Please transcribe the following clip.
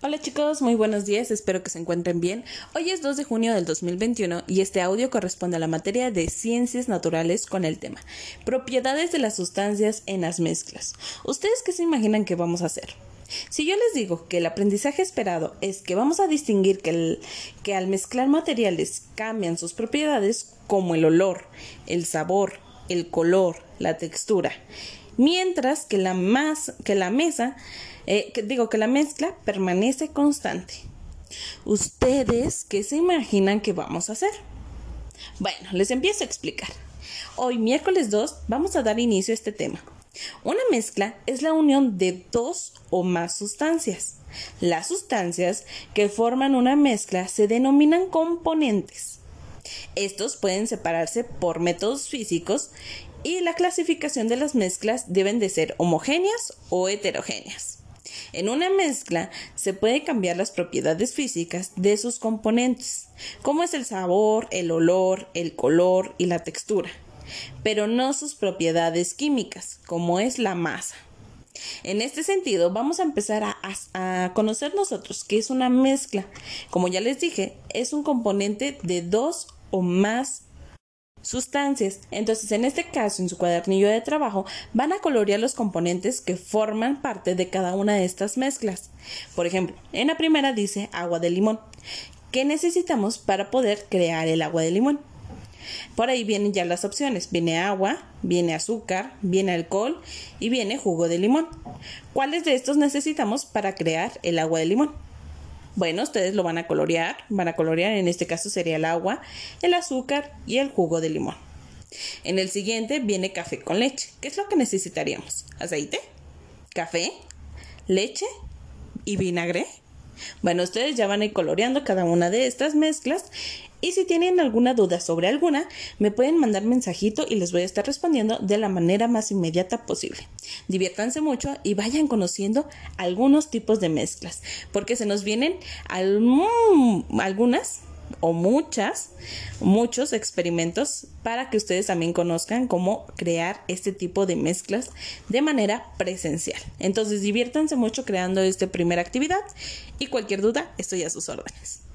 Hola chicos, muy buenos días, espero que se encuentren bien. Hoy es 2 de junio del 2021 y este audio corresponde a la materia de ciencias naturales con el tema propiedades de las sustancias en las mezclas. ¿Ustedes qué se imaginan que vamos a hacer? Si yo les digo que el aprendizaje esperado es que vamos a distinguir que, que al mezclar materiales cambian sus propiedades como el olor, el sabor, el color, la textura, mientras que la, más, que la mesa eh, digo que la mezcla permanece constante. ¿Ustedes qué se imaginan que vamos a hacer? Bueno, les empiezo a explicar. Hoy, miércoles 2, vamos a dar inicio a este tema. Una mezcla es la unión de dos o más sustancias. Las sustancias que forman una mezcla se denominan componentes. Estos pueden separarse por métodos físicos y la clasificación de las mezclas deben de ser homogéneas o heterogéneas. En una mezcla se puede cambiar las propiedades físicas de sus componentes, como es el sabor, el olor, el color y la textura, pero no sus propiedades químicas, como es la masa. En este sentido, vamos a empezar a, conocer nosotros qué es una mezcla. Como ya les dije, es un componente de dos o más sustancias. Entonces, en este caso, en su cuadernillo de trabajo, van a colorear los componentes que forman parte de cada una de estas mezclas. Por ejemplo, en la primera dice agua de limón. ¿Qué necesitamos para poder crear el agua de limón? Por ahí vienen ya las opciones. Viene agua, viene azúcar, viene alcohol y viene jugo de limón. ¿Cuáles de estos necesitamos para crear el agua de limón? Bueno, ustedes lo van a colorear, van a colorear, en este caso sería el agua, el azúcar y el jugo de limón. En el siguiente viene café con leche. ¿Qué es lo que necesitaríamos? Aceite, café, leche y vinagre. Bueno, ustedes ya van a ir coloreando cada una de estas mezclas y si tienen alguna duda sobre alguna, me pueden mandar mensajito y les voy a estar respondiendo de la manera más inmediata posible. Diviértanse mucho y vayan conociendo algunos tipos de mezclas, porque se nos vienen algunas o muchas, muchos experimentos para que ustedes también conozcan cómo crear este tipo de mezclas de manera presencial. Entonces diviértanse mucho creando esta primera actividad y cualquier duda estoy a sus órdenes.